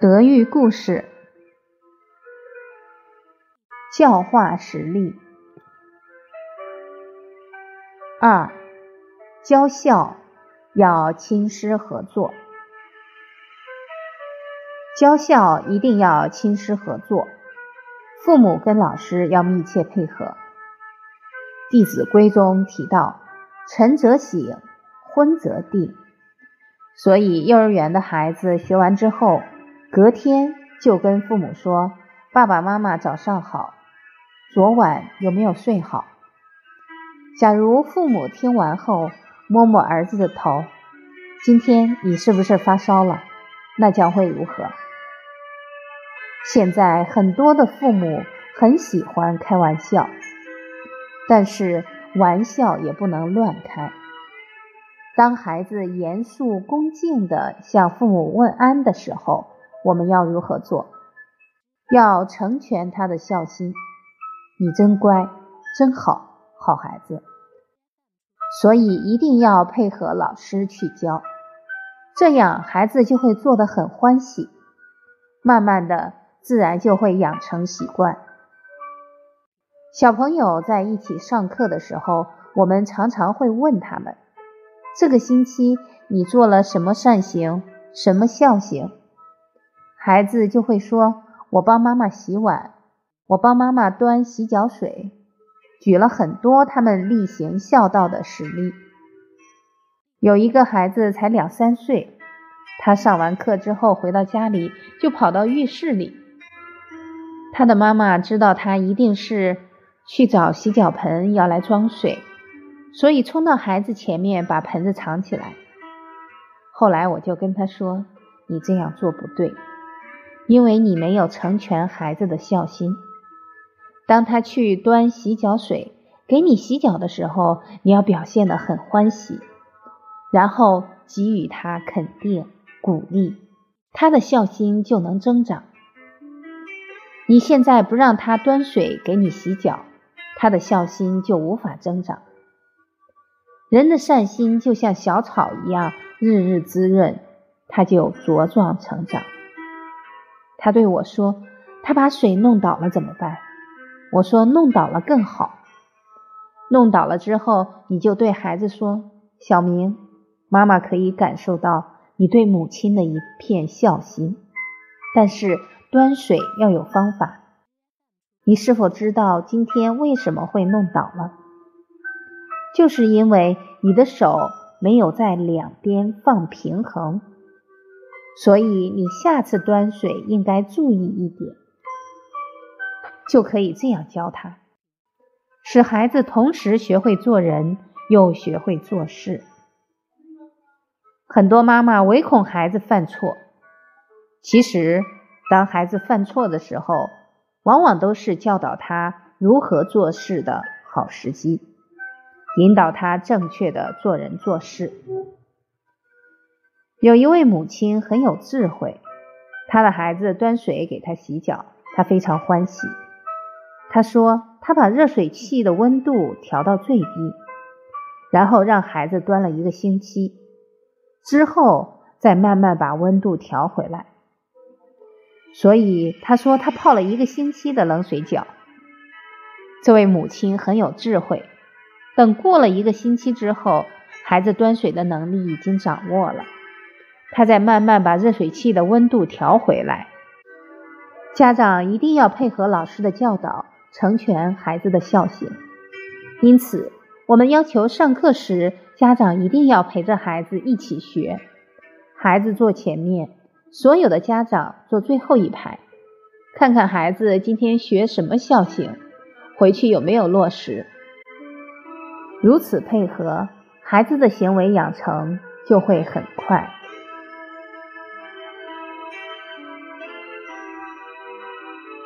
德育故事，教化实例。二，教孝要亲师合作。教孝一定要亲师合作，父母跟老师要密切配合。《弟子规》中提到：“晨则省，昏则定。”所以，幼儿园的孩子学完之后，隔天就跟父母说：“爸爸妈妈早上好，昨晚有没有睡好？”假如父母听完后摸摸儿子的头：“今天你是不是发烧了？”那将会如何？现在很多的父母很喜欢开玩笑，但是玩笑也不能乱开。当孩子严肃恭敬地向父母问安的时候，我们要如何做？要成全他的孝心。你真乖，真好，好孩子。所以一定要配合老师去教，这样孩子就会做得很欢喜，慢慢的，自然就会养成习惯。小朋友在一起上课的时候，我们常常会问他们。这个星期你做了什么善行，什么孝行？孩子就会说：“我帮妈妈洗碗，我帮妈妈端洗脚水。”举了很多他们例行孝道的实例。有一个孩子才两三岁，他上完课之后回到家里，就跑到浴室里。他的妈妈知道他一定是去找洗脚盆要来装水。所以冲到孩子前面，把盆子藏起来。后来我就跟他说：“你这样做不对，因为你没有成全孩子的孝心。当他去端洗脚水给你洗脚的时候，你要表现得很欢喜，然后给予他肯定鼓励，他的孝心就能增长。你现在不让他端水给你洗脚，他的孝心就无法增长。”人的善心就像小草一样，日日滋润，它就茁壮成长。他对我说：“他把水弄倒了怎么办？”我说：“弄倒了更好。弄倒了之后，你就对孩子说：‘小明，妈妈可以感受到你对母亲的一片孝心，但是端水要有方法。你是否知道今天为什么会弄倒了？’”就是因为你的手没有在两边放平衡，所以你下次端水应该注意一点，就可以这样教他，使孩子同时学会做人，又学会做事。很多妈妈唯恐孩子犯错，其实当孩子犯错的时候，往往都是教导他如何做事的好时机。引导他正确的做人做事。有一位母亲很有智慧，她的孩子端水给她洗脚，她非常欢喜。她说：“她把热水器的温度调到最低，然后让孩子端了一个星期，之后再慢慢把温度调回来。所以她说她泡了一个星期的冷水脚。”这位母亲很有智慧。等过了一个星期之后，孩子端水的能力已经掌握了，他再慢慢把热水器的温度调回来。家长一定要配合老师的教导，成全孩子的孝行。因此，我们要求上课时，家长一定要陪着孩子一起学，孩子坐前面，所有的家长坐最后一排，看看孩子今天学什么孝行，回去有没有落实。如此配合，孩子的行为养成就会很快。